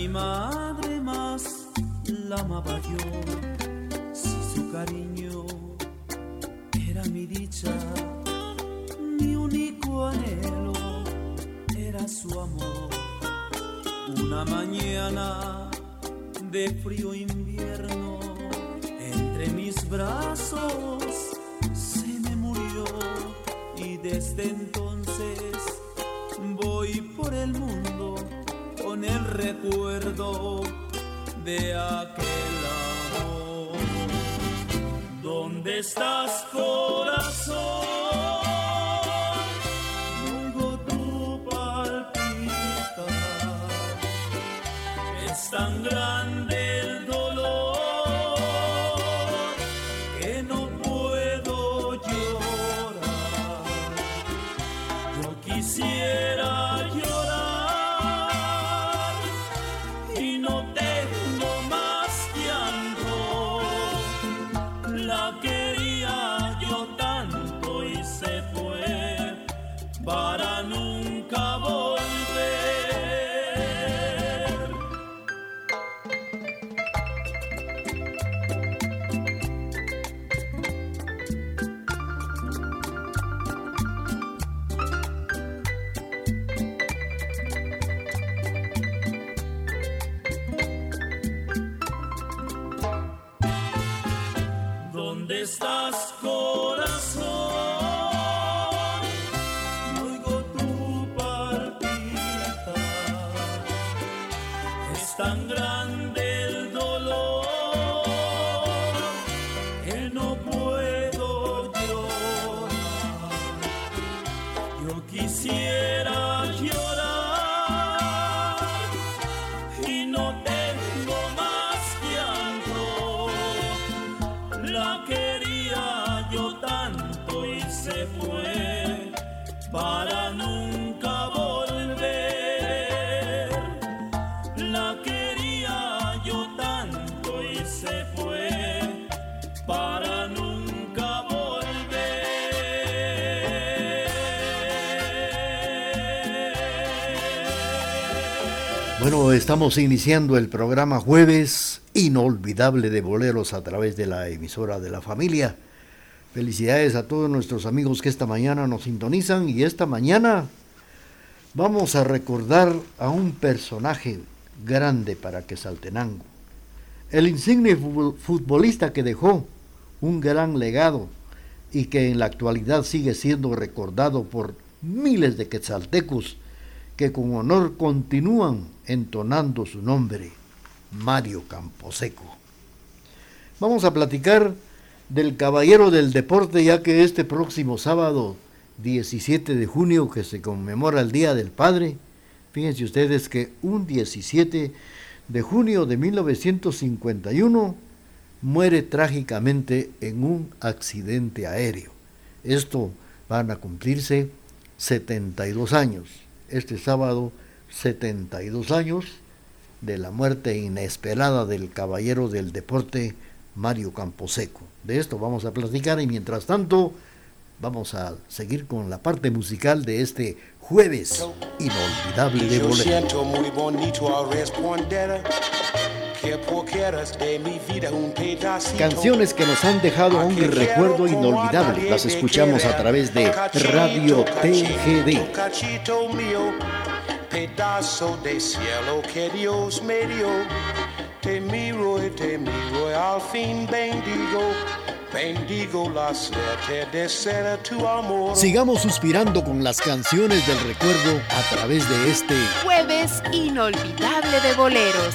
Mi madre, más la amaba yo. Si su cariño era mi dicha, mi único anhelo era su amor. Una mañana de frío invierno, entre mis brazos se me murió y desde entonces voy por el mundo con el recuerdo de aquel amor. ¿Dónde estás, corazón? Estamos iniciando el programa jueves inolvidable de boleros a través de la emisora de la familia. Felicidades a todos nuestros amigos que esta mañana nos sintonizan y esta mañana vamos a recordar a un personaje grande para Quesaltenango. El insigne fu- futbolista que dejó un gran legado y que en la actualidad sigue siendo recordado por miles de quetzaltecos que con honor continúan entonando su nombre, Mario Camposeco. Vamos a platicar del caballero del deporte, ya que este próximo sábado 17 de junio, que se conmemora el Día del Padre, fíjense ustedes que un 17 de junio de 1951 muere trágicamente en un accidente aéreo. Esto van a cumplirse 72 años. Este sábado, 72 años de la muerte inesperada del caballero del deporte Mario Camposeco. De esto vamos a platicar y mientras tanto vamos a seguir con la parte musical de este jueves inolvidable de bolero. Canciones que nos han dejado un recuerdo inolvidable. Las escuchamos a través de Radio TGD. Cachito mío, pedazo de cielo que Dios me dio. Te miro y te miro al fin bendigo, bendigo la suerte de ser tu amor. Sigamos suspirando con las canciones del recuerdo a través de este Jueves inolvidable de boleros.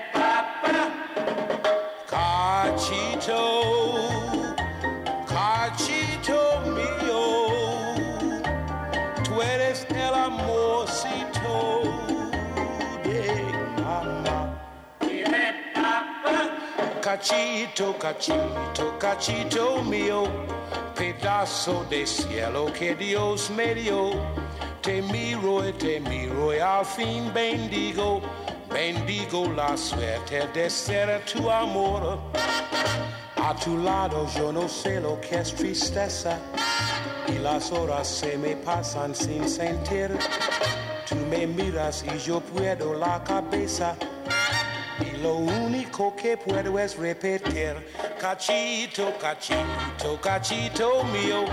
Cachito, cachito mío, tú eres el amorcito de mamá. Cachito, cachito, cachito mío, pedazo de cielo que Dios me dio. Te miro y te miro y al fin bendigo, bendigo la suerte de ser tu amor. A tu lado yo no sé lo que es tristeza y las horas se me pasan sin sentir. Tú me miras y yo puedo la cabeza y lo único que puedo es repetir cachito, cachito, cachito mío,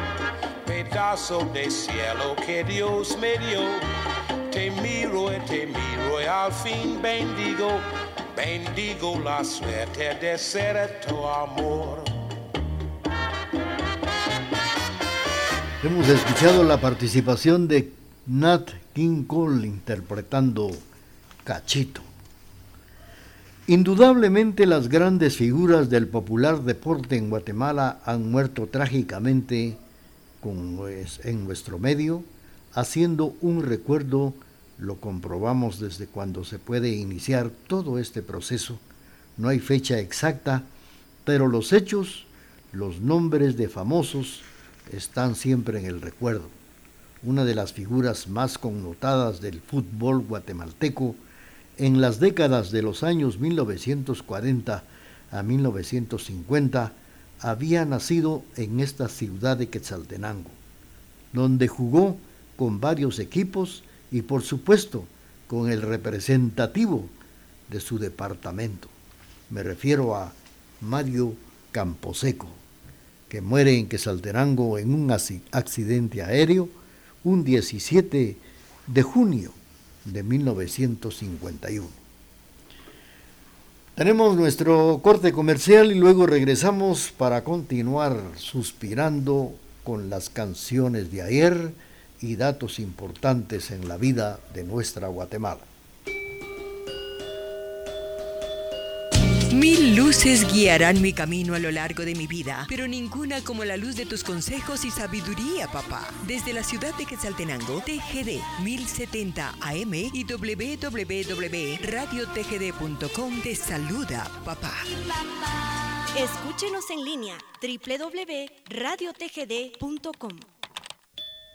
pedazo de cielo que Dios me dio. Te miro y te miro y al fin bendigo, bendigo la suerte de ser tu amor. Hemos escuchado la participación de Nat King Cole interpretando Cachito. Indudablemente las grandes figuras del popular deporte en Guatemala han muerto trágicamente pues, en nuestro medio, haciendo un recuerdo, lo comprobamos desde cuando se puede iniciar todo este proceso. No hay fecha exacta, pero los hechos, los nombres de famosos están siempre en el recuerdo. Una de las figuras más connotadas del fútbol guatemalteco en las décadas de los años 1940 a 1950 había nacido en esta ciudad de Quetzaltenango, donde jugó con varios equipos y por supuesto con el representativo de su departamento. Me refiero a Mario Camposeco, que muere en Quetzaltenango en un accidente aéreo un 17 de junio de 1951. Tenemos nuestro corte comercial y luego regresamos para continuar suspirando con las canciones de ayer y datos importantes en la vida de nuestra Guatemala. Mil luces guiarán mi camino a lo largo de mi vida, pero ninguna como la luz de tus consejos y sabiduría, papá. Desde la ciudad de Quetzaltenango, TGD 1070 AM y www.radiotgd.com te saluda, papá. Escúchenos en línea www.radiotgd.com.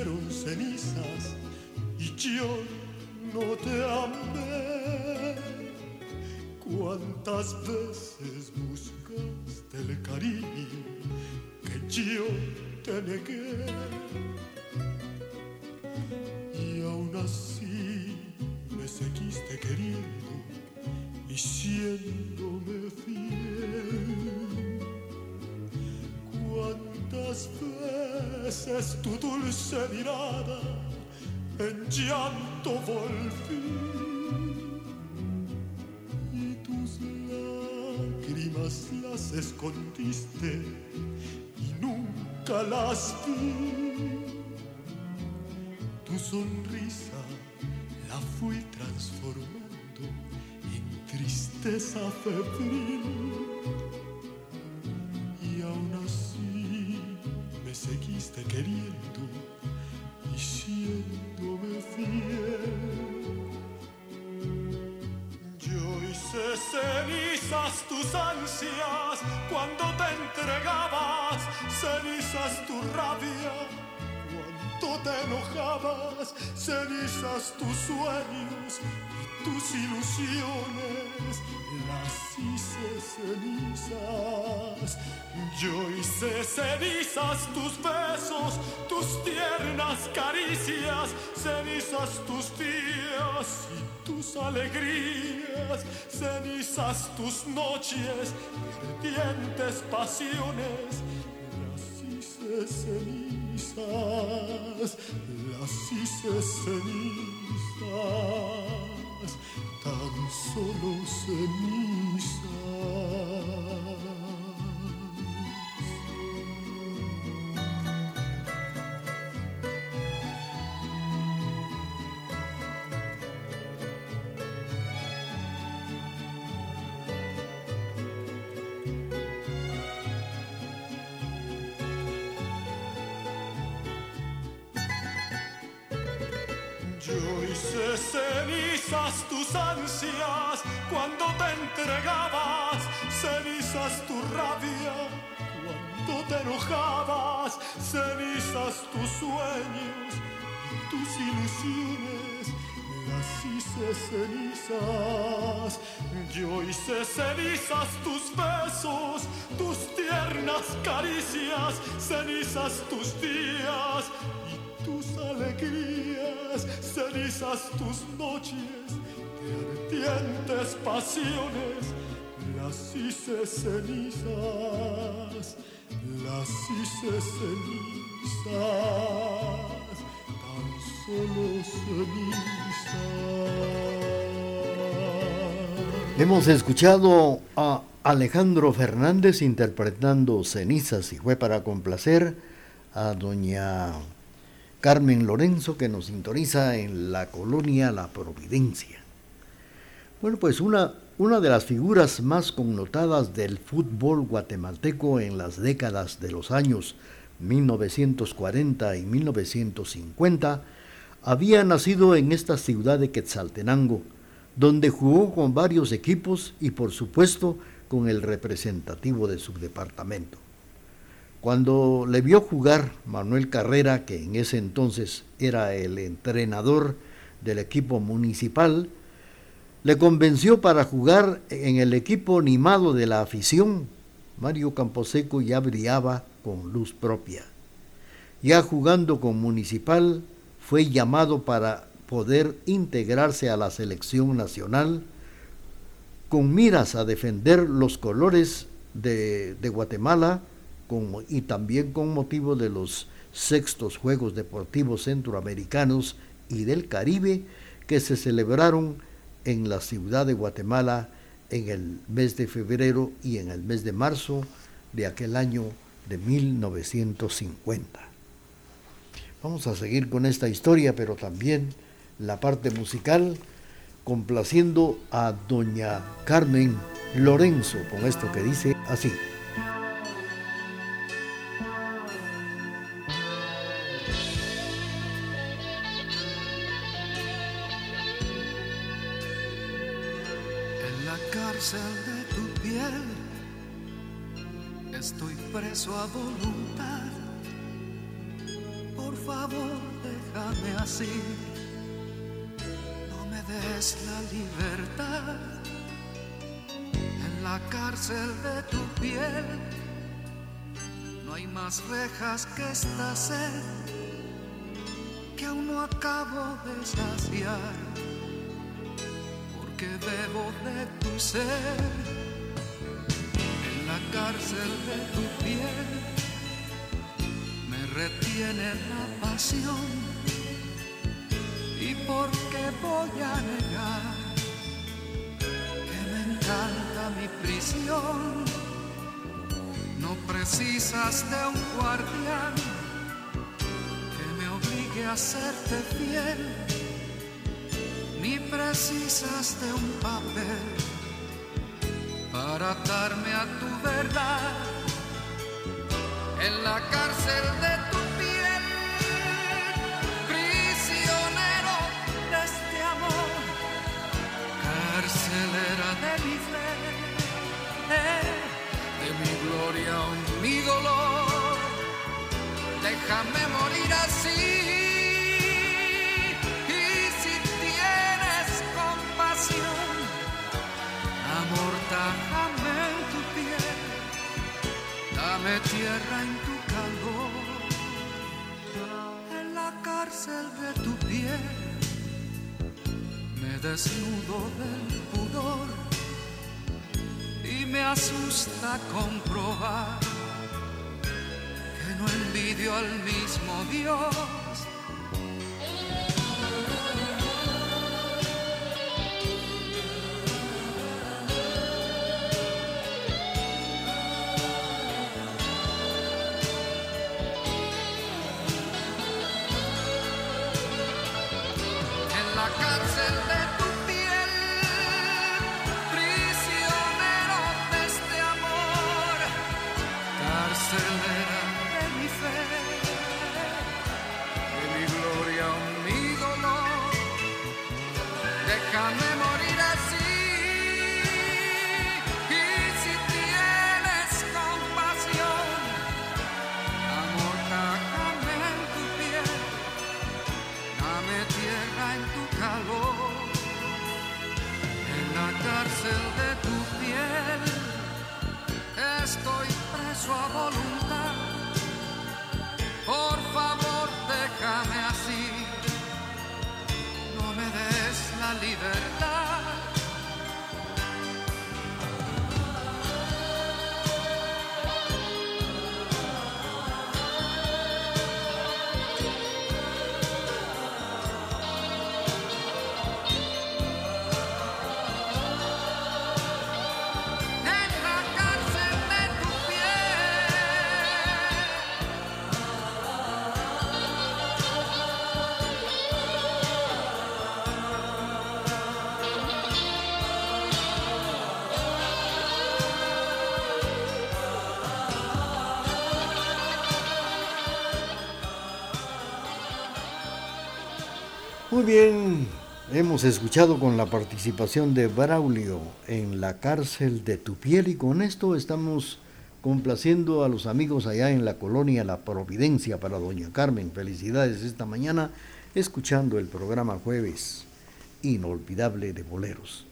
Hicieron cenizas y yo no te amé. Cuántas veces buscaste el cariño que yo te negué y aún así me seguiste queriendo y siéndome fiel. Veces tu dulce mirada en llanto volví. Y tus lágrimas las escondiste y nunca las vi. Tu sonrisa la fui transformando en tristeza febril. Cuando te entregabas, cenizas tu rabia cuando te enojabas, cenizas tus sueños tus ilusiones, las hice cenizas. Yo hice cenizas tus besos, tus tiernas caricias, cenizas tus días y tus alegrías, cenizas tus noches, ardientes pasiones, las hice cenizas, las hice cenizas, tan solo cenizas. Yo hice cenizas tus ansias cuando te entregabas, cenizas tu rabia cuando te enojabas, cenizas tus sueños tus ilusiones, las hice cenizas. Yo hice cenizas tus besos, tus tiernas caricias, cenizas tus días y tus alegrías, cenizas tus noches de ardientes pasiones, las hice cenizas, las hice cenizas, tan solo cenizas. Hemos escuchado a Alejandro Fernández interpretando Cenizas y fue para complacer a doña Carmen Lorenzo que nos sintoniza en la colonia La Providencia. Bueno, pues una, una de las figuras más connotadas del fútbol guatemalteco en las décadas de los años 1940 y 1950 había nacido en esta ciudad de Quetzaltenango, donde jugó con varios equipos y por supuesto con el representativo de su departamento. Cuando le vio jugar Manuel Carrera, que en ese entonces era el entrenador del equipo municipal, le convenció para jugar en el equipo animado de la afición. Mario Camposeco ya brillaba con luz propia. Ya jugando con Municipal, fue llamado para poder integrarse a la selección nacional con miras a defender los colores de, de Guatemala y también con motivo de los sextos Juegos Deportivos Centroamericanos y del Caribe que se celebraron en la ciudad de Guatemala en el mes de febrero y en el mes de marzo de aquel año de 1950. Vamos a seguir con esta historia, pero también la parte musical, complaciendo a doña Carmen Lorenzo con esto que dice así. Porque bebo de tu ser en la cárcel de tu piel me retiene la pasión porque voy a negar que me encanta mi prisión. No precisas de un guardián que me obligue a serte fiel, precisas de un papel para atarme a tu verdad en la cárcel de tu piel, prisionero de este amor, carcelera de mi fe, de mi gloria o mi dolor. Déjame morir así. Dame tierra en tu calor, en la cárcel de tu piel, me desnudo del pudor y me asusta comprobar que no envidio al mismo Dios. Muy bien, hemos escuchado con la participación de Braulio en la cárcel de tu piel y con esto estamos complaciendo a los amigos allá en la colonia La Providencia para Doña Carmen. Felicidades esta mañana escuchando el programa jueves inolvidable de boleros.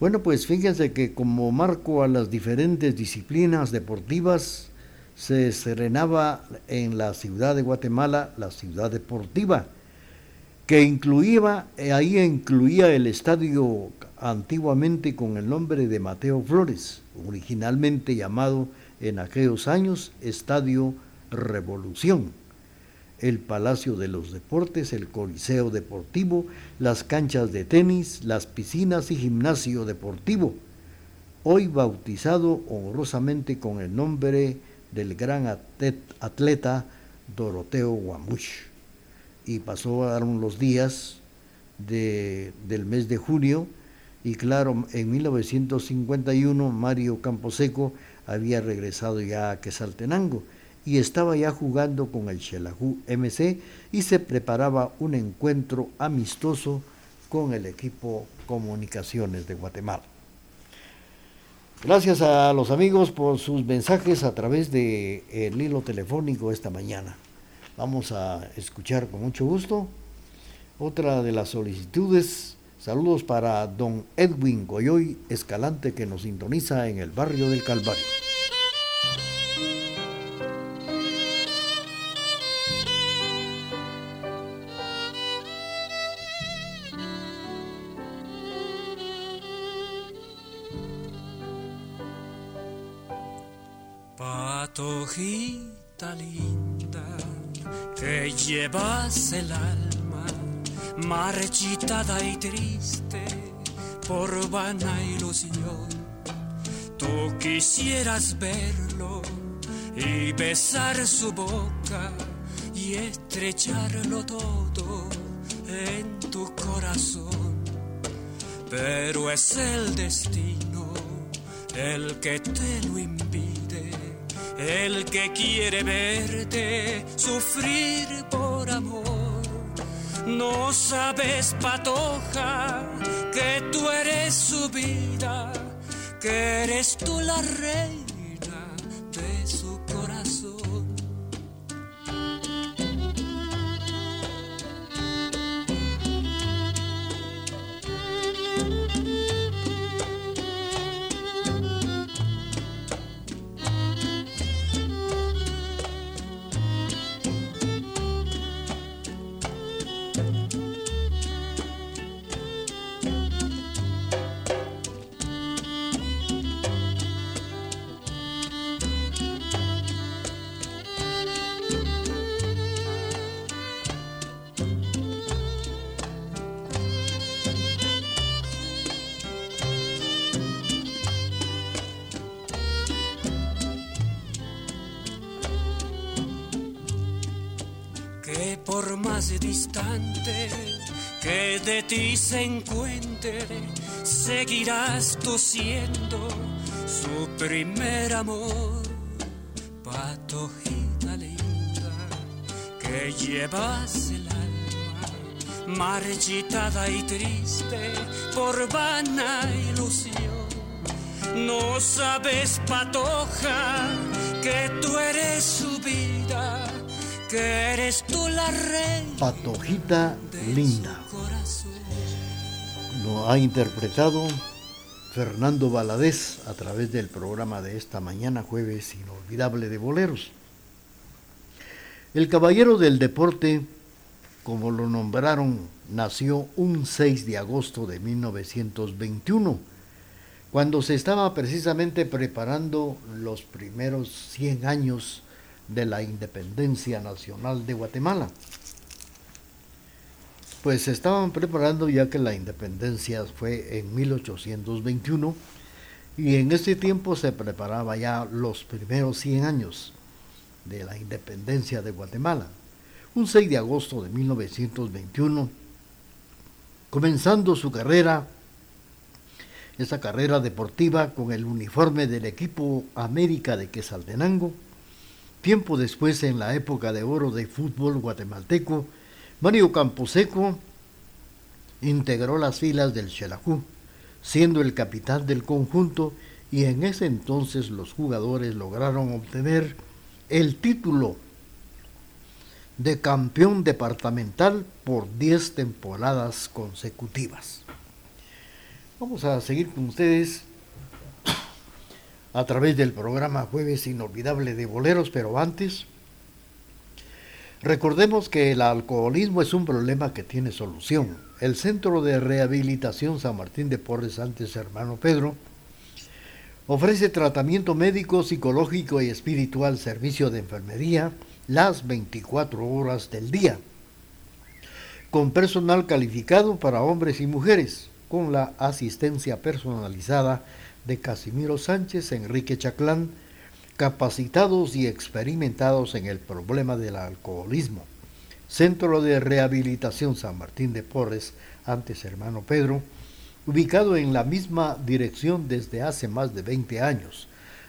Bueno, pues fíjense que como marco a las diferentes disciplinas deportivas, se estrenaba en la ciudad de Guatemala la ciudad deportiva, que incluía, eh, ahí incluía el estadio antiguamente con el nombre de Mateo Flores, originalmente llamado en aquellos años Estadio Revolución, el Palacio de los Deportes, el Coliseo Deportivo, las canchas de tenis, las piscinas y gimnasio deportivo, hoy bautizado honrosamente con el nombre del gran atlet- atleta Doroteo Guamuch y pasaron los días de- del mes de junio y claro, en 1951 Mario Camposeco había regresado ya a Quesaltenango y estaba ya jugando con el Xelajú MC y se preparaba un encuentro amistoso con el equipo Comunicaciones de Guatemala. Gracias a los amigos por sus mensajes a través del el hilo telefónico esta mañana. Vamos a escuchar con mucho gusto otra de las solicitudes. Saludos para don Edwin Goyoy Escalante que nos sintoniza en el barrio del Calvario. Patojita linda, que llevas el alma marchitada y triste por vana ilusión. Tú quisieras verlo y besar su boca y estrecharlo todo en tu corazón. Pero es el destino el que te lo impide, el que quiere verte sufrir por amor. No sabes, patoja, que tú eres su vida, que eres tú la reina se encuentre, seguirás tú siendo su primer amor, patojita linda, que llevas el alma marchitada y triste por vana ilusión. No sabes, patoja, que tú eres su vida que eres tú la reina. Patojita linda. Ha interpretado Fernando Valadez a través del programa de esta mañana, jueves inolvidable de boleros. El caballero del deporte, como lo nombraron, nació un 6 de agosto de 1921, cuando se estaba precisamente preparando los primeros 100 años de la independencia nacional de Guatemala. Pues se estaban preparando ya que la independencia fue en 1821 y en ese tiempo se preparaba ya los primeros 100 años de la independencia de Guatemala. Un 6 de agosto de 1921, comenzando su carrera, esa carrera deportiva con el uniforme del equipo América de Quesaltenango, Tiempo después, en la época de oro de fútbol guatemalteco, Mario Camposeco integró las filas del Xelajú, siendo el capitán del conjunto y en ese entonces los jugadores lograron obtener el título de campeón departamental por 10 temporadas consecutivas. Vamos a seguir con ustedes a través del programa Jueves Inolvidable de Boleros, pero antes, recordemos que el alcoholismo es un problema que tiene solución. El Centro de Rehabilitación San Martín de Porres, antes hermano Pedro, ofrece tratamiento médico, psicológico y espiritual, servicio de enfermería, las 24 horas del día, con personal calificado para hombres y mujeres, con la asistencia personalizada de Casimiro Sánchez, Enrique Chaclán, capacitados y experimentados en el problema del alcoholismo. Centro de Rehabilitación San Martín de Porres, antes hermano Pedro, ubicado en la misma dirección desde hace más de 20 años.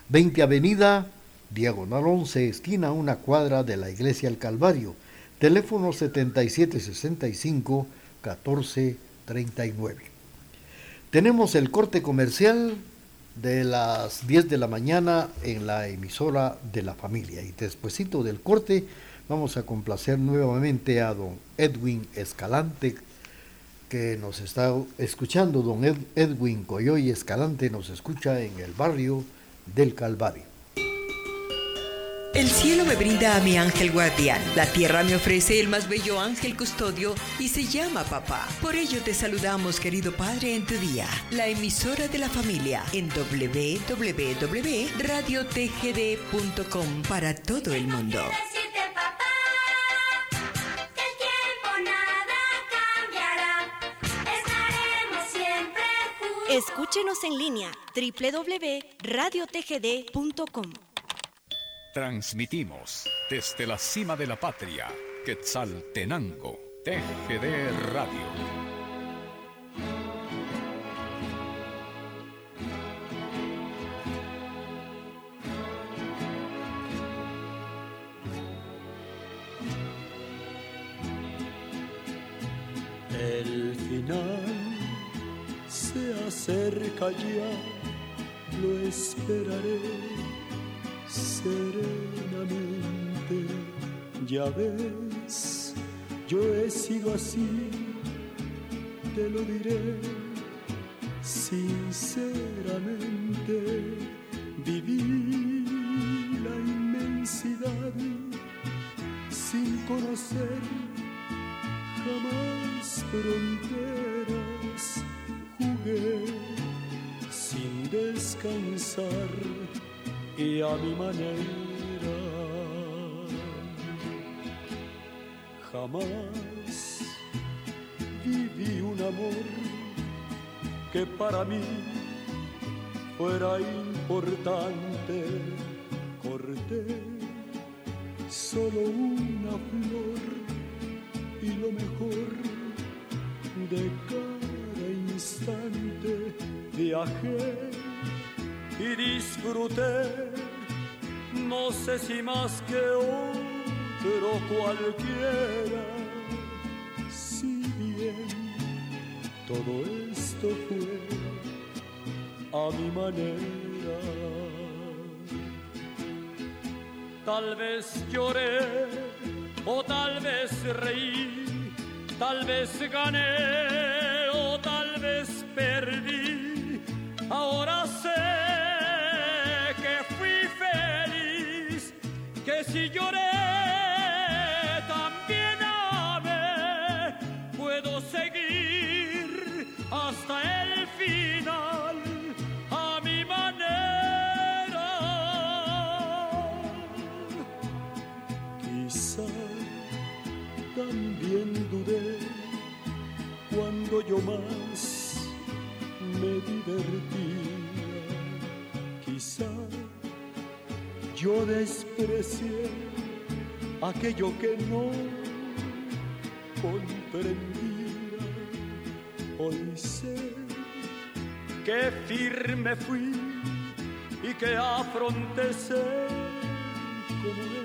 20 Avenida, diagonal 11, esquina una cuadra de la Iglesia El Calvario. Teléfono 7765-1439. Tenemos el corte comercial de las 10 de la mañana en la emisora de la familia. Y despuesito del corte vamos a complacer nuevamente a don Edwin Escalante, que nos está escuchando. Don Edwin Coyoy Escalante nos escucha en el barrio del Calvario. El cielo me brinda a mi ángel guardián, la tierra me ofrece el más bello ángel custodio y se llama papá. Por ello te saludamos, querido padre, en tu día. La emisora de la familia en www.radiotgd.com para todo el mundo. Escúchenos en línea www.radiotgd.com. Transmitimos desde la cima de la patria, Quetzaltenango, TGD Radio. El final se acerca ya, lo esperaré serenamente. Ya ves, yo he sido así, te lo diré sinceramente. Viví la inmensidad sin conocer jamás fronteras. Jugué sin descansar y a mi manera. Jamás viví un amor que para mí fuera importante. Corté solo una flor y lo mejor de cada instante. Viajé y disfruté, no sé si más que otro cualquiera. Si bien todo esto fue a mi manera. Tal vez lloré o tal vez reí, tal vez gané yo más me divertía. Quizá yo desprecié aquello que no comprendía. Hoy sé que firme fui y que afronté ser como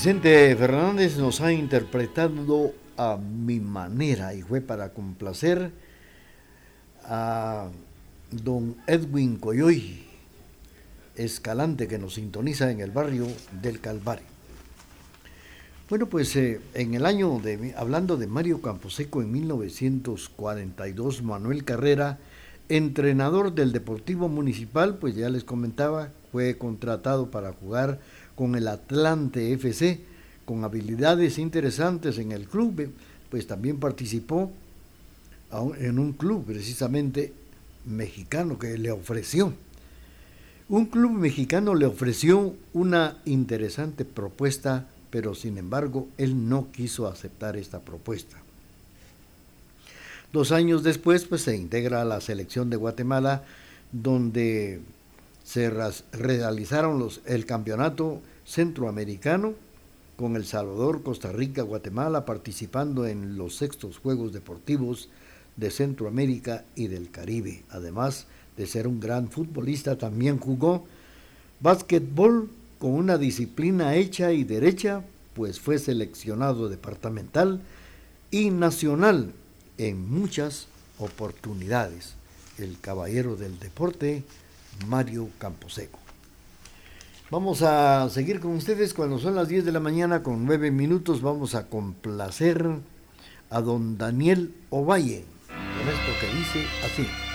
Vicente Fernández nos ha interpretado a mi manera y fue para complacer a don Edwin Coyoy, Escalante, que nos sintoniza en el barrio del Calvario. Bueno, pues eh, en el año de, hablando de Mario Camposeco en 1942, Manuel Carrera, entrenador del Deportivo Municipal, pues ya les comentaba, fue contratado para jugar con el Atlante FC, con habilidades interesantes en el club, pues también participó en un club precisamente mexicano que le ofreció. Un club mexicano le ofreció una interesante propuesta, pero sin embargo él no quiso aceptar esta propuesta. Dos años después, pues se integra a la selección de Guatemala, donde se realizaron los, el campeonato centroamericano con El Salvador, Costa Rica, Guatemala, participando en los sextos Juegos Deportivos de Centroamérica y del Caribe. Además de ser un gran futbolista, también jugó básquetbol con una disciplina hecha y derecha, pues fue seleccionado departamental y nacional en muchas oportunidades. El caballero del deporte, Mario Camposeco. Vamos a seguir con ustedes cuando son las 10 de la mañana con 9 minutos. Vamos a complacer a don Daniel Ovalle con esto que dice así.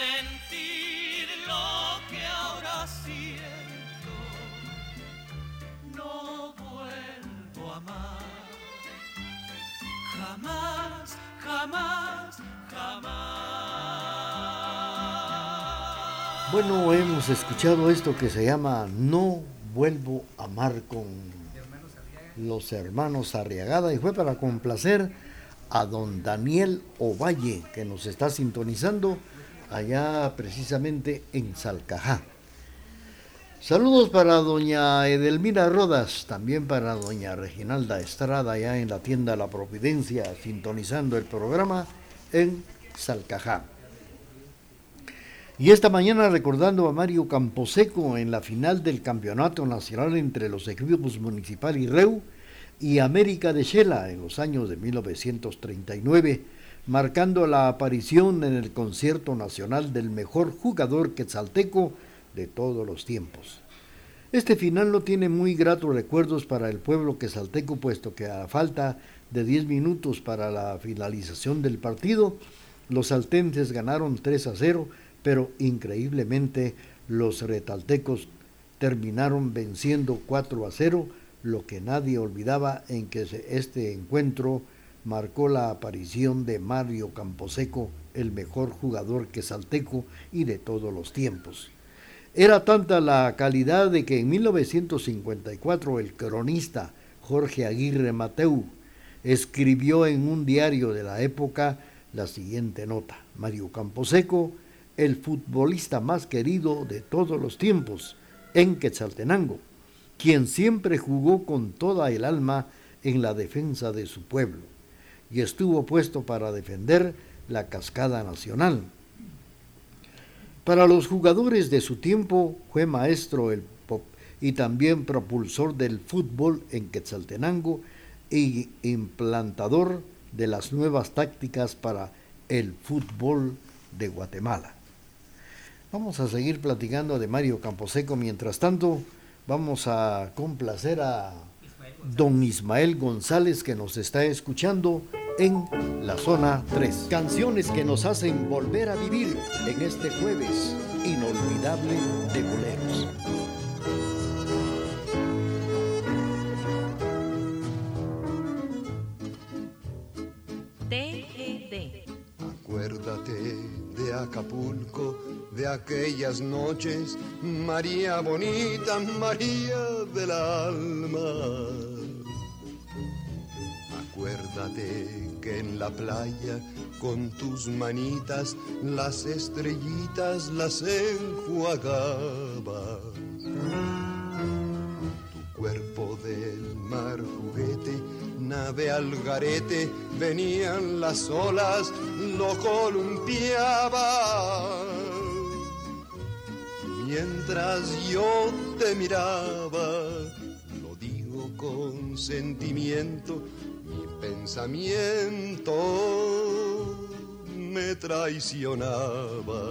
Sentir lo que ahora siento. No vuelvo a amar. Jamás, jamás, jamás. Bueno, hemos escuchado esto que se llama No vuelvo a amar con los hermanos Arriagada y fue para complacer a don Daniel Ovalle que nos está sintonizando allá precisamente en Salcajá. Saludos para doña Edelmira Rodas, también para doña Reginalda Estrada, allá en la tienda La Providencia, sintonizando el programa en Salcajá. Y esta mañana recordando a Mario Camposeco en la final del Campeonato Nacional entre los equipos Municipal y Reu y América de Shela en los años de 1939 marcando la aparición en el concierto nacional del mejor jugador quetzalteco de todos los tiempos. Este final no tiene muy gratos recuerdos para el pueblo quetzalteco, puesto que a falta de 10 minutos para la finalización del partido, los saltenses ganaron 3 a 0, pero increíblemente los retaltecos terminaron venciendo 4 a 0, lo que nadie olvidaba en que este encuentro marcó la aparición de Mario Camposeco, el mejor jugador quesalteco y de todos los tiempos. Era tanta la calidad de que en 1954 el cronista Jorge Aguirre Mateu escribió en un diario de la época la siguiente nota. Mario Camposeco, el futbolista más querido de todos los tiempos en Quetzaltenango, quien siempre jugó con toda el alma en la defensa de su pueblo y estuvo puesto para defender la cascada nacional. Para los jugadores de su tiempo fue maestro el pop y también propulsor del fútbol en Quetzaltenango y implantador de las nuevas tácticas para el fútbol de Guatemala. Vamos a seguir platicando de Mario Camposeco. Mientras tanto, vamos a complacer a don Ismael González que nos está escuchando en la zona 3. Canciones que nos hacen volver a vivir en este jueves inolvidable de boleros. Acapulco, de aquellas noches, María bonita, María del alma. Acuérdate que en la playa con tus manitas las estrellitas las enjuagaba. Tu cuerpo del mar juguete, nave al garete, venían las olas, lo columpiaba. Mientras yo te miraba, lo digo con sentimiento, mi pensamiento me traicionaba.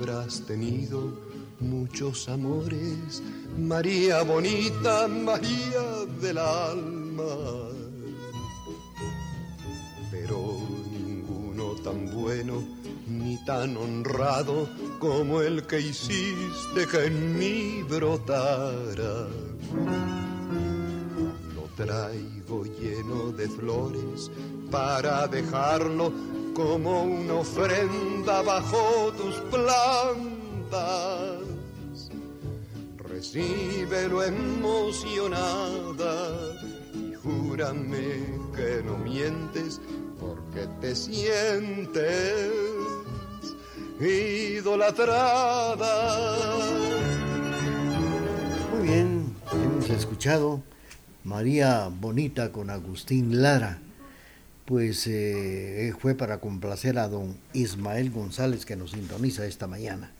Habrás tenido, muchos amores, María bonita, María del alma. Pero ninguno tan bueno ni tan honrado como el que hiciste que en mí brotara. Lo traigo lleno de flores para dejarlo como una ofrenda bajo tus plantas. Recíbelo emocionada y júrame que no mientes porque te sientes idolatrada. Muy bien, hemos escuchado María Bonita con Agustín Lara. Pues eh, fue para complacer a don Ismael González que nos sintoniza esta mañana.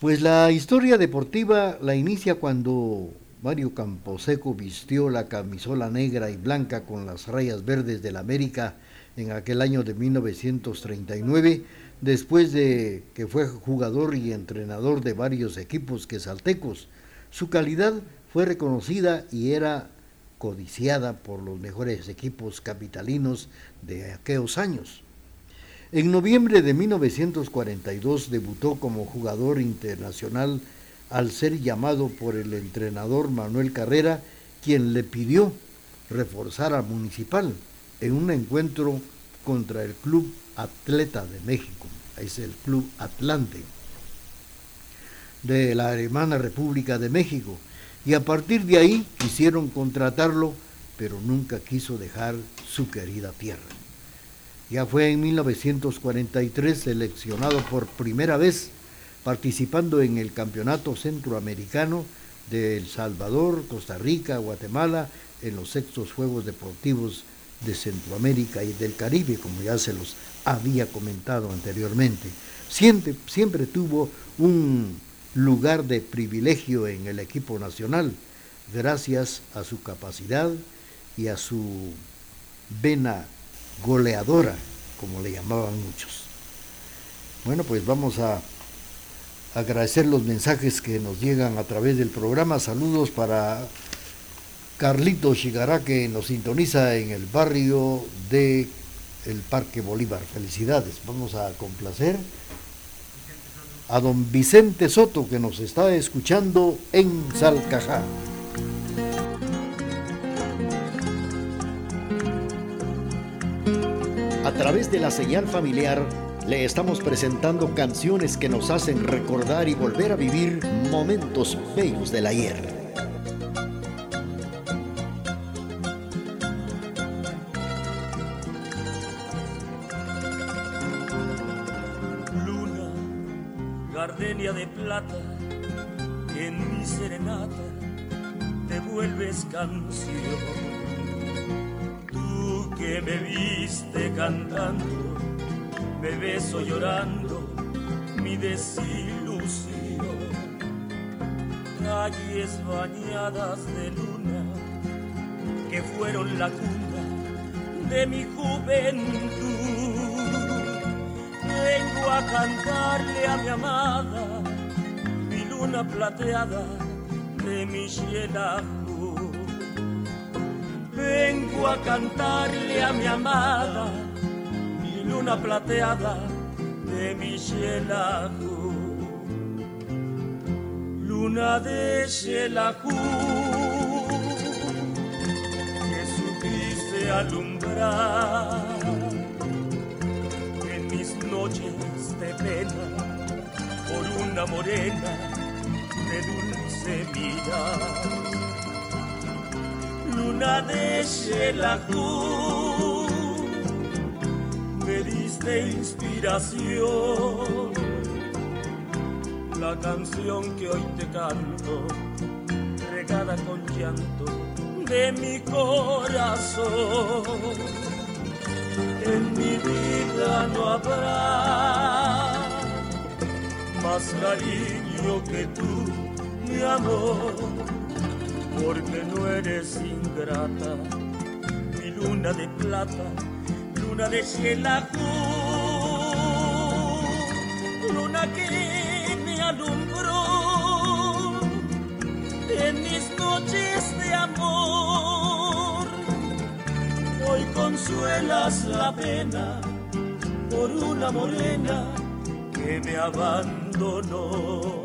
Pues la historia deportiva la inicia cuando Mario Camposeco vistió la camisola negra y blanca con las rayas verdes del América en aquel año de 1939, después de que fue jugador y entrenador de varios equipos quesaltecos. Su calidad fue reconocida y era codiciada por los mejores equipos capitalinos de aquellos años. En noviembre de 1942 debutó como jugador internacional al ser llamado por el entrenador Manuel Carrera, quien le pidió reforzar a Municipal en un encuentro contra el Club Atleta de México, es el Club Atlante, de la hermana República de México, y a partir de ahí quisieron contratarlo, pero nunca quiso dejar su querida tierra. Ya fue en 1943 seleccionado por primera vez participando en el Campeonato Centroamericano de El Salvador, Costa Rica, Guatemala, en los sextos Juegos Deportivos de Centroamérica y del Caribe, como ya se los había comentado anteriormente. Siempre, siempre tuvo un lugar de privilegio en el equipo nacional, gracias a su capacidad y a su vena goleadora, como le llamaban muchos. Bueno, pues vamos a agradecer los mensajes que nos llegan a través del programa. Saludos para Carlito Chigará que nos sintoniza en el barrio de el Parque Bolívar. Felicidades. Vamos a complacer a don Vicente Soto que nos está escuchando en Salcajá. A través de la señal familiar le estamos presentando canciones que nos hacen recordar y volver a vivir momentos bellos del ayer. De plata, en mi serenata te vuelves canción. Tú que me viste cantando me beso llorando mi desilusión. Calles bañadas de luna que fueron la cuna de mi juventud. Vengo a cantarle a mi amada mi luna plateada de mi Xelajú. Vengo a cantarle a mi amada luna plateada de mi Xelajú. Luna de Xelajú, que supiste alumbrar noches de pena por una morena de dulce vida. Luna de Xelajú me diste inspiración. La canción que hoy te canto, regada con llanto de mi corazón. En mi vida no habrá más cariño que tú, mi amor, porque no eres ingrata, mi luna de plata luna de Xelajú, luna que me alumbró en mis noches de amor. Consuelas la pena por una morena que me abandonó.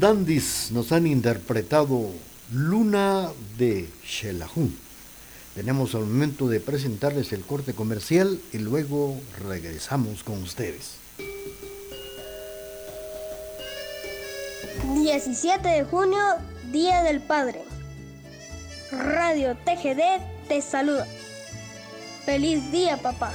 Dandis nos han interpretado Luna de Shelahun. Tenemos al momento de presentarles el corte comercial y luego regresamos con ustedes. 17 de junio, Día del Padre. Radio TGD te saluda. Feliz día, papá.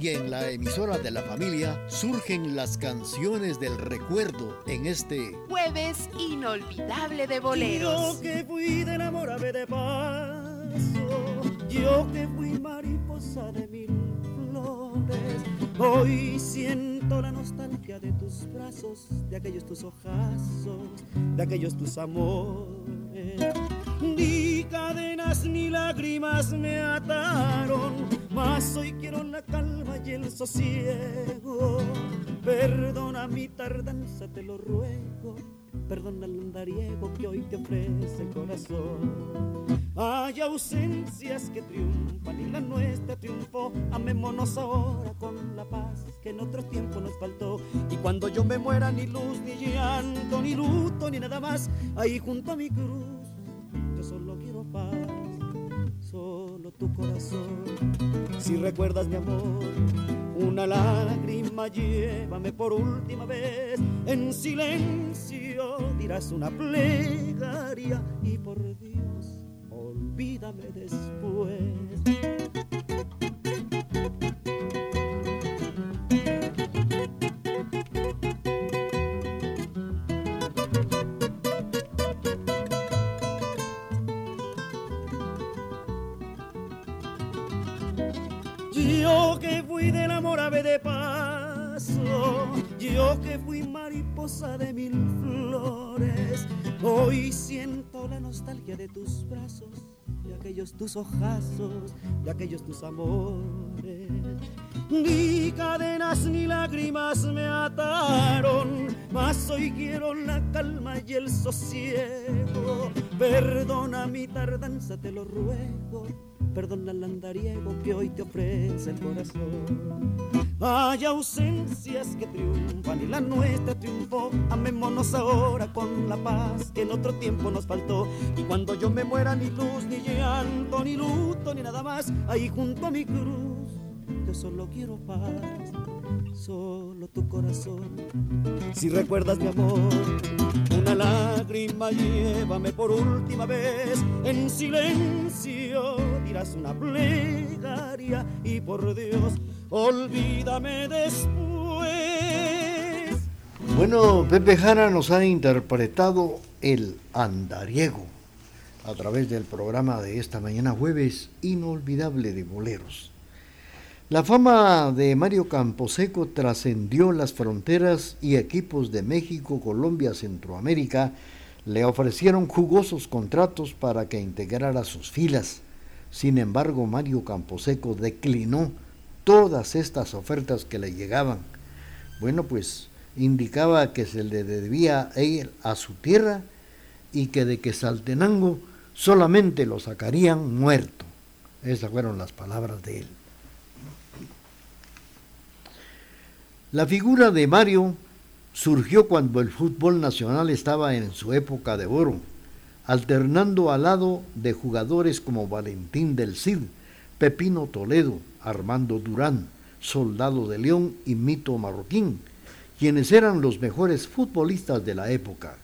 y en la emisora de la familia surgen las canciones del recuerdo en este jueves inolvidable de boleros. Yo que fui de enamorado de paso, yo que fui mariposa de mil flores, hoy siento la nostalgia de tus brazos, de aquellos tus ojazos, de aquellos tus amores. Ni cadenas ni lágrimas me ataron Mas hoy quiero la calma y el sosiego. Perdona mi tardanza, te lo ruego. Perdona el andariego que hoy te ofrece el corazón. Hay ausencias que triunfan y la nuestra triunfó. Amémonos ahora con la paz que en otro tiempo nos faltó. Y cuando yo me muera, ni luz, ni llanto, ni luto, ni nada más, ahí junto a mi cruz, solo tu corazón. Si recuerdas mi amor, una lágrima llévame por última vez. En silencio dirás una plegaria y por Dios, olvídame después. Fui del amor ave de paso, yo que fui mariposa de mil flores, hoy siento la nostalgia de tus brazos, de aquellos tus ojazos, de aquellos tus amores. Ni cadenas ni lágrimas me ataron, mas hoy quiero la calma y el sosiego. Perdona mi tardanza, te lo ruego perdona el andariego que hoy te ofrece el corazón. Hay ausencias que triunfan y la nuestra triunfó. Amémonos ahora con la paz que en otro tiempo nos faltó. Y cuando yo me muera, ni luz, ni llanto, ni luto, ni nada más, ahí junto a mi cruz, yo solo quiero paz, solo tu corazón. Si recuerdas mi amor, lágrima llévame por última vez en silencio dirás una plegaria y por Dios olvídame después Bueno, Pepe Jara nos ha interpretado el andariego a través del programa de esta mañana jueves inolvidable de boleros. La fama de Mario Camposeco trascendió las fronteras y equipos de México, Colombia, Centroamérica le ofrecieron jugosos contratos para que integrara sus filas. Sin embargo, Mario Camposeco declinó todas estas ofertas que le llegaban. Bueno, pues indicaba que se le debía ir a su tierra y que de que Saltenango solamente lo sacarían muerto. Esas fueron las palabras de él. La figura de Mario surgió cuando el fútbol nacional estaba en su época de oro, alternando al lado de jugadores como Valentín del Cid, Pepino Toledo, Armando Durán, Soldado de León y Mito Marroquín, quienes eran los mejores futbolistas de la época.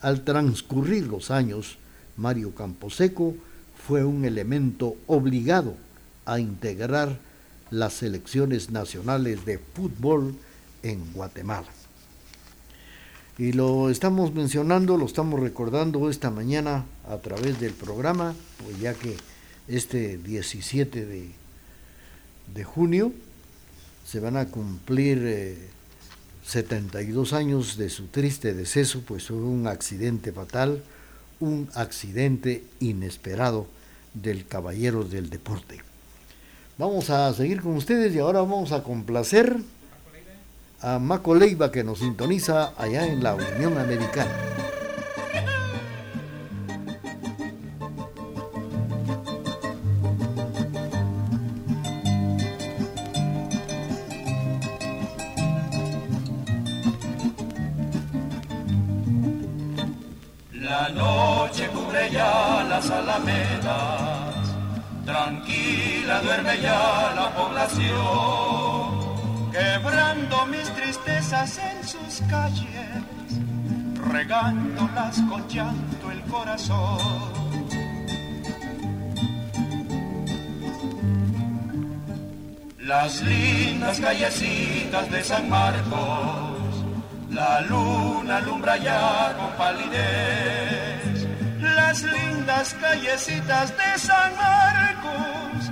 Al transcurrir los años, Mario Camposeco fue un elemento obligado a integrar las selecciones nacionales de fútbol en Guatemala. Y lo estamos mencionando, lo estamos recordando esta mañana a través del programa, pues ya que este 17 de, de junio se van a cumplir eh, 72 años de su triste deceso, pues fue un accidente fatal, un accidente inesperado del caballero del deporte. Vamos a seguir con ustedes y ahora vamos a complacer a Maco Leiva que nos sintoniza allá en la Unión Americana. En sus calles, regándolas con llanto el corazón. Las lindas callecitas de San Marcos la luna alumbra ya con palidez las lindas callecitas de San Marcos,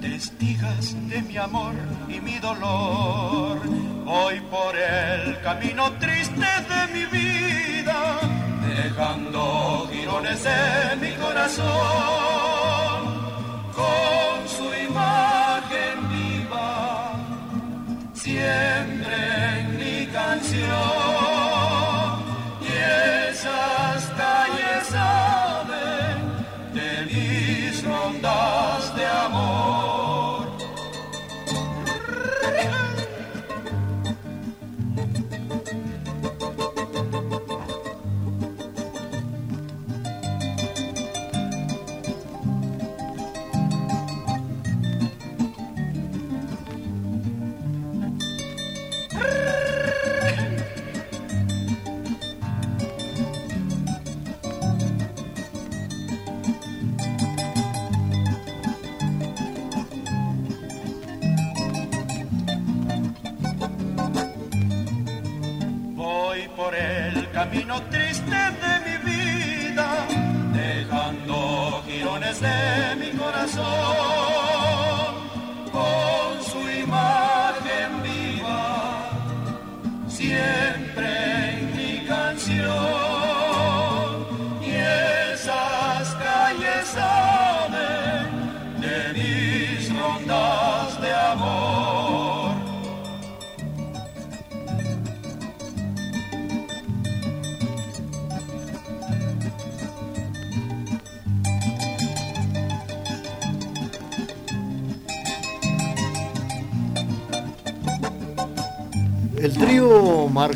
testigas de mi amor y mi dolor. Hoy por el camino triste de mi vida, dejando girones en mi corazón,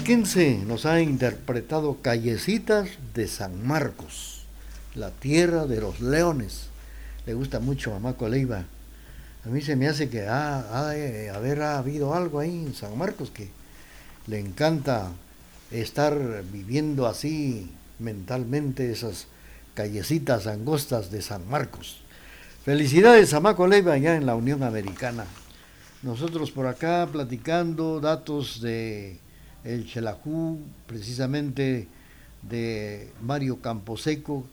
15 nos ha interpretado Callecitas de San Marcos, la tierra de los leones. Le gusta mucho a Maco Leiva. A mí se me hace que ha, ha haber habido algo ahí en San Marcos que le encanta estar viviendo así mentalmente esas callecitas angostas de San Marcos. Felicidades a Maco Leiva allá en la Unión Americana. Nosotros por acá platicando datos de el Xelajú, precisamente de Mario Camposeco,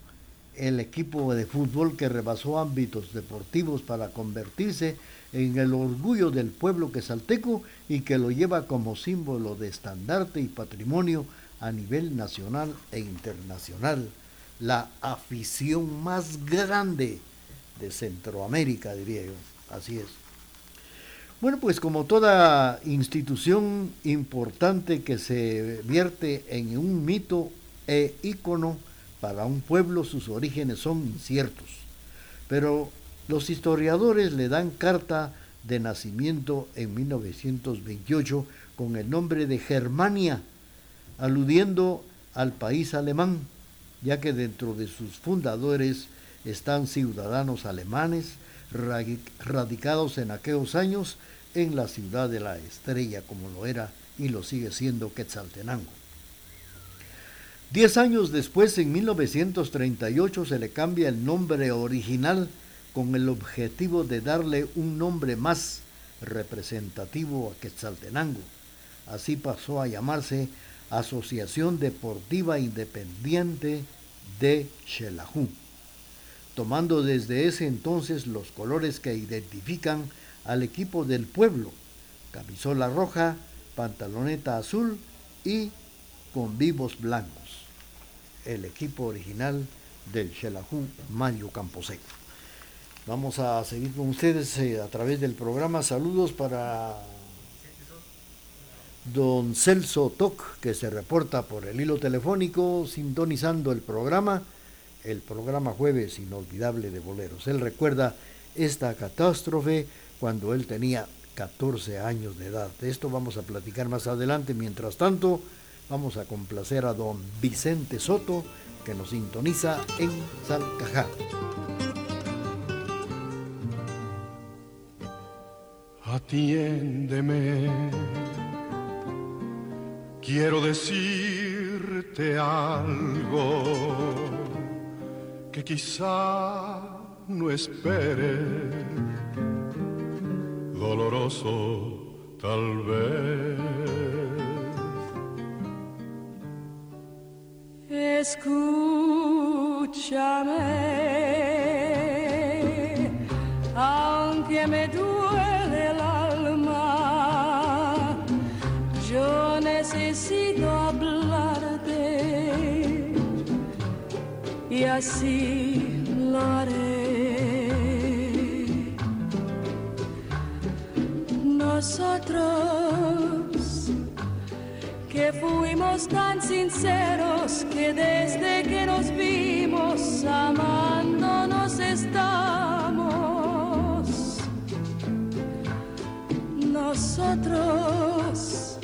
el equipo de fútbol que rebasó ámbitos deportivos para convertirse en el orgullo del pueblo quesalteco y que lo lleva como símbolo de estandarte y patrimonio a nivel nacional e internacional. La afición más grande de Centroamérica, diría yo. Así es. Bueno, pues como toda institución importante que se vierte en un mito e ícono para un pueblo, sus orígenes son inciertos. Pero los historiadores le dan carta de nacimiento en 1928 con el nombre de Germania, aludiendo al país alemán, ya que dentro de sus fundadores están ciudadanos alemanes radicados en aquellos años en la ciudad de la estrella, como lo era y lo sigue siendo Quetzaltenango. Diez años después, en 1938, se le cambia el nombre original con el objetivo de darle un nombre más representativo a Quetzaltenango. Así pasó a llamarse Asociación Deportiva Independiente de Xelajú, tomando desde ese entonces los colores que identifican al equipo del pueblo, camisola roja, pantaloneta azul y con vivos blancos. El equipo original del Xelajú Mario Camposeco. Vamos a seguir con ustedes eh, a través del programa. Saludos para don Celso Toc, que se reporta por el hilo telefónico, sintonizando el programa, el programa Jueves Inolvidable de Boleros. Él recuerda esta catástrofe cuando él tenía 14 años de edad. De esto vamos a platicar más adelante. Mientras tanto, vamos a complacer a don Vicente Soto, que nos sintoniza en Salcajá. Atiéndeme, quiero decirte algo que quizá no esperes doloroso tal vez. Escúchame, aunque me duele así lo haré. Nosotros que fuimos tan sinceros que desde que nos vimos amándonos estamos. Nosotros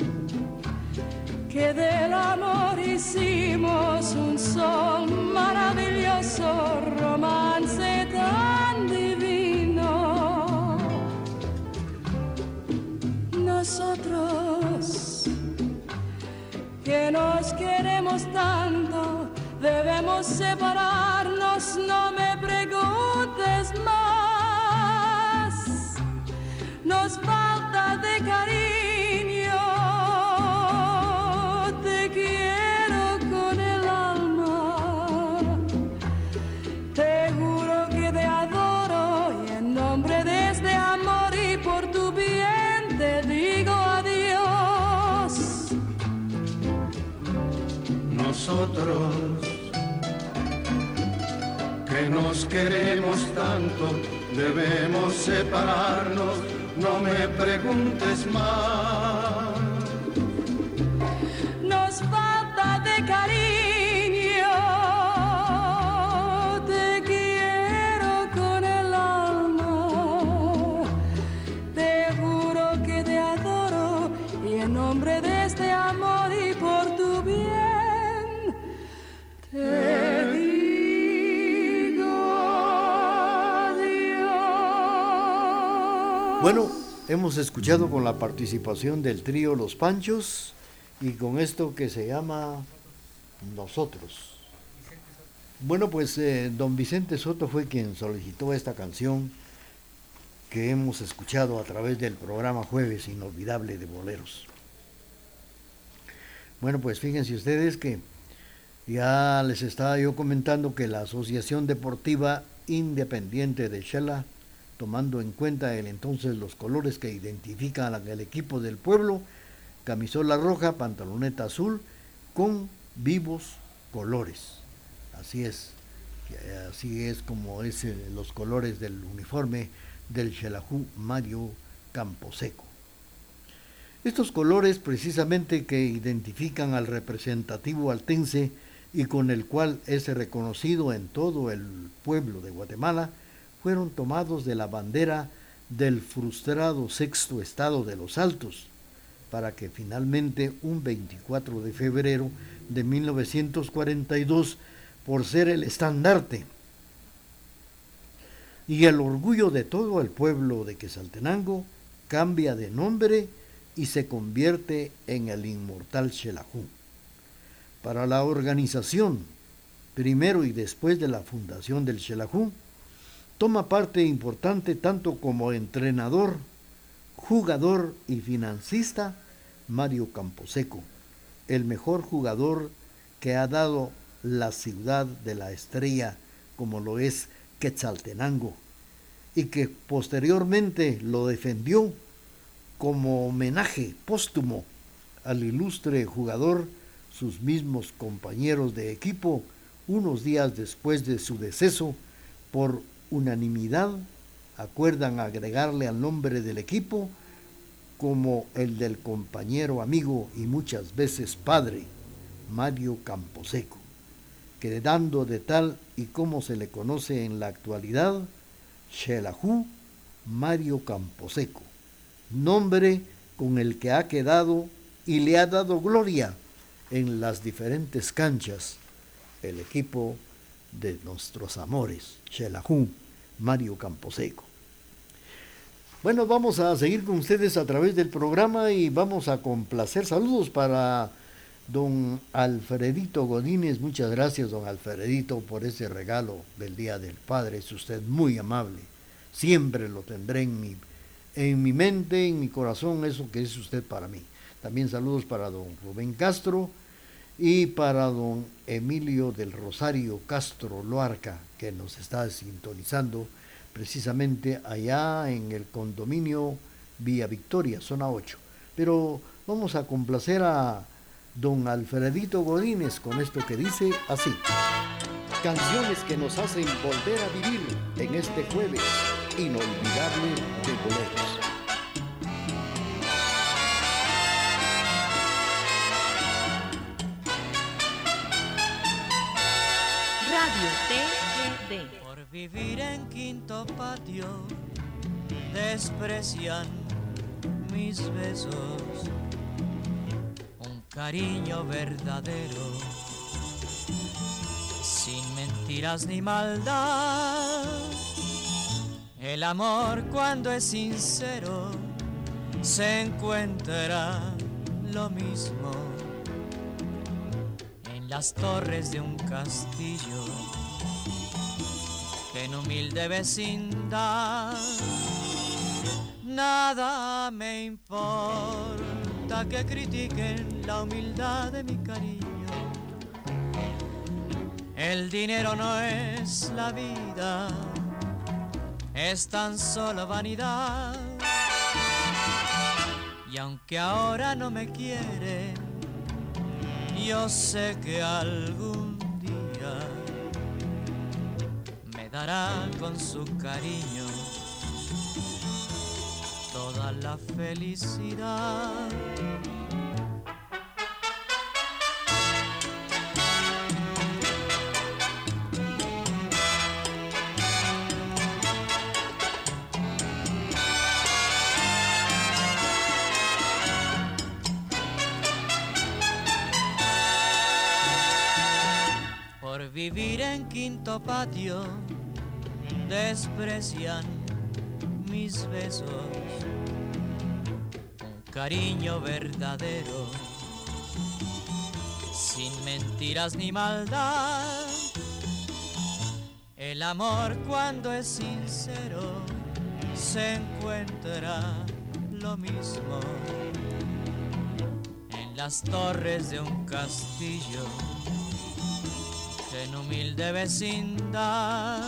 que del amor hicimos un sol romance tan divino. Nosotros que nos queremos tanto, debemos separarnos, no me preguntes más. Nos que nos queremos tanto, debemos separarnos, no me preguntes más. Hemos escuchado con la participación del trío Los Panchos y con esto que se llama Nosotros. Bueno, pues eh, don Vicente Soto fue quien solicitó esta canción que hemos escuchado a través del programa Jueves Inolvidable de Boleros. Bueno, pues fíjense ustedes que ya les estaba yo comentando que la Asociación Deportiva Independiente de Shela, tomando en cuenta el entonces los colores que identifican al equipo del pueblo, camisola roja, pantaloneta azul, con vivos colores. Así es, así es como es eh, los colores del uniforme del Xelajú Mario Camposeco. Estos colores precisamente que identifican al representativo altense y con el cual es reconocido en todo el pueblo de Guatemala, fueron tomados de la bandera del frustrado sexto estado de los Altos, para que finalmente un 24 de febrero de 1942, por ser el estandarte y el orgullo de todo el pueblo de Quesaltenango, cambia de nombre y se convierte en el inmortal Xelajú. Para la organización, primero y después de la fundación del Xelajú, toma parte importante tanto como entrenador, jugador y financista Mario Camposeco, el mejor jugador que ha dado la ciudad de la estrella como lo es Quetzaltenango y que posteriormente lo defendió como homenaje póstumo al ilustre jugador sus mismos compañeros de equipo unos días después de su deceso por unanimidad acuerdan agregarle al nombre del equipo como el del compañero amigo y muchas veces padre, Mario Camposeco, quedando de tal y como se le conoce en la actualidad, Xelajú Mario Camposeco, nombre con el que ha quedado y le ha dado gloria en las diferentes canchas el equipo de nuestros amores, Xelajú Mario Camposeco. Bueno, vamos a seguir con ustedes a través del programa y vamos a complacer. Saludos para don Alfredito Godínez. Muchas gracias, don Alfredito, por ese regalo del Día del Padre. Es usted muy amable. Siempre lo tendré en mi, en mi mente, en mi corazón, eso que es usted para mí. También saludos para don Rubén Castro y para don Emilio del Rosario Castro Loarca, que nos está sintonizando precisamente allá en el condominio Vía Victoria, zona 8. Pero vamos a complacer a don Alfredito Godínez con esto que dice así. Canciones que nos hacen volver a vivir en este jueves inolvidable Por vivir en quinto patio desprecian mis besos, un cariño verdadero, sin mentiras ni maldad. El amor cuando es sincero se encuentra lo mismo. En las torres de un castillo en humilde vecindad. Nada me importa que critiquen la humildad de mi cariño. El dinero no es la vida, es tan solo vanidad. Y aunque ahora no me quieren, Yo sé que algún dará con su cariño toda la felicidad. Por vivir en quinto patio desprecian mis besos, un cariño verdadero, sin mentiras ni maldad. El amor cuando es sincero se encuentra lo mismo en las torres de un castillo, en humilde vecindad.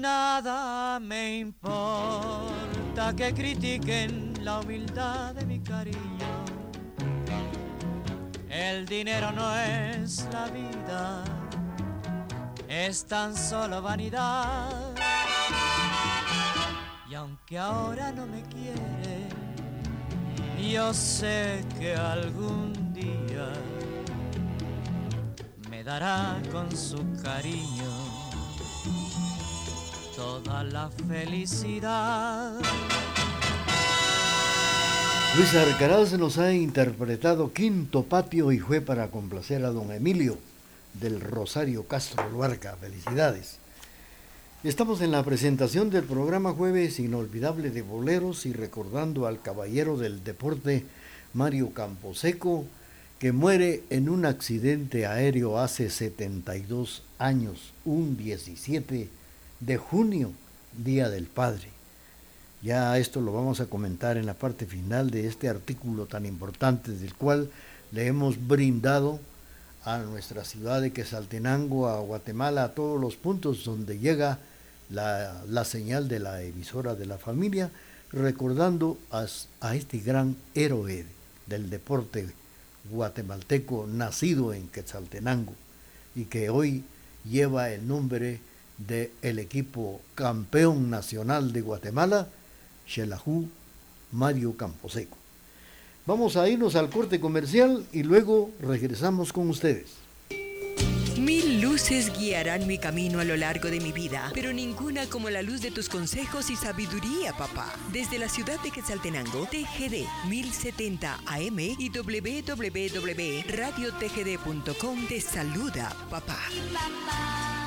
Nada me importa que critiquen la humildad de mi cariño. El dinero no es la vida, es tan solo vanidad. Y aunque ahora no me quiere, yo sé que algún día me dará con su cariño toda la felicidad. Luis Arcaraz nos ha interpretado Quinto Patio y fue para complacer a don Emilio del Rosario Castro Luarca. Felicidades. Estamos en la presentación del programa Jueves Inolvidable de Boleros y recordando al caballero del deporte Mario Camposeco, que muere en un accidente aéreo hace 72 años, un 17 de junio, Día del Padre. Ya esto lo vamos a comentar en la parte final de este artículo tan importante del cual le hemos brindado a nuestra ciudad de Quesaltenango, a Guatemala, a todos los puntos donde llega la, señal de la emisora de la familia, recordando a, a este gran héroe del deporte guatemalteco nacido en Quetzaltenango y que hoy lleva el nombre del equipo campeón nacional de Guatemala, Xelajú Mario Camposeco. Vamos a irnos al corte comercial y luego regresamos con ustedes. Mil luces guiarán mi camino a lo largo de mi vida, pero ninguna como la luz de tus consejos y sabiduría, papá. Desde la ciudad de Quetzaltenango, TGD 1070 AM y www.radiotgd.com te saluda, papá. Papá.